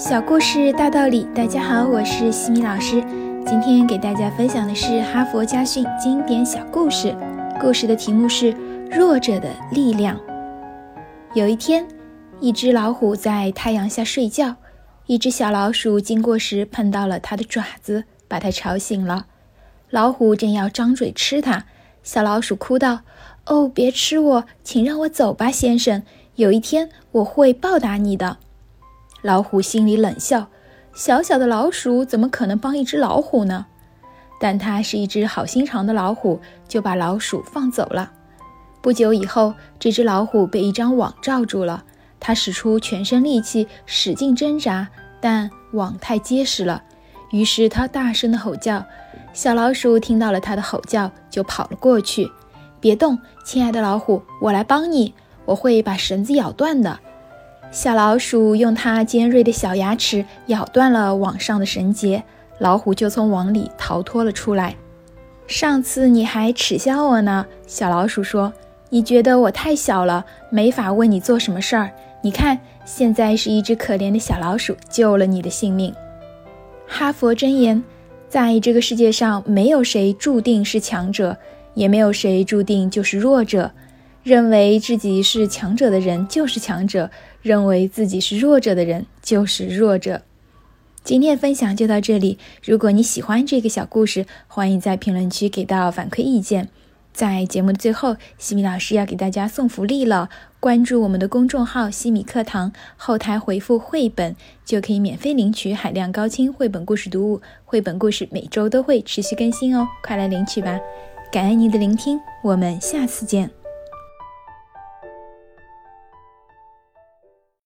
小故事大道理，大家好，我是西米老师。今天给大家分享的是哈佛家训经典小故事，故事的题目是《弱者的力量》。有一天，一只老虎在太阳下睡觉，一只小老鼠经过时碰到了它的爪子，把它吵醒了。老虎正要张嘴吃它，小老鼠哭道：“哦，别吃我，请让我走吧，先生。有一天我会报答你的。”老虎心里冷笑：“小小的老鼠怎么可能帮一只老虎呢？”但它是一只好心肠的老虎，就把老鼠放走了。不久以后，这只老虎被一张网罩住了。它使出全身力气，使劲挣扎，但网太结实了。于是它大声地吼叫。小老鼠听到了它的吼叫，就跑了过去。“别动，亲爱的老虎，我来帮你。我会把绳子咬断的。”小老鼠用它尖锐的小牙齿咬断了网上的绳结，老虎就从网里逃脱了出来。上次你还耻笑我呢，小老鼠说：“你觉得我太小了，没法为你做什么事儿。你看，现在是一只可怜的小老鼠救了你的性命。”哈佛箴言：在这个世界上，没有谁注定是强者，也没有谁注定就是弱者。认为自己是强者的人就是强者，认为自己是弱者的人就是弱者。今天的分享就到这里。如果你喜欢这个小故事，欢迎在评论区给到反馈意见。在节目的最后，西米老师要给大家送福利了。关注我们的公众号“西米课堂”，后台回复“绘本”就可以免费领取海量高清绘本故事读物。绘本故事每周都会持续更新哦，快来领取吧！感恩您的聆听，我们下次见。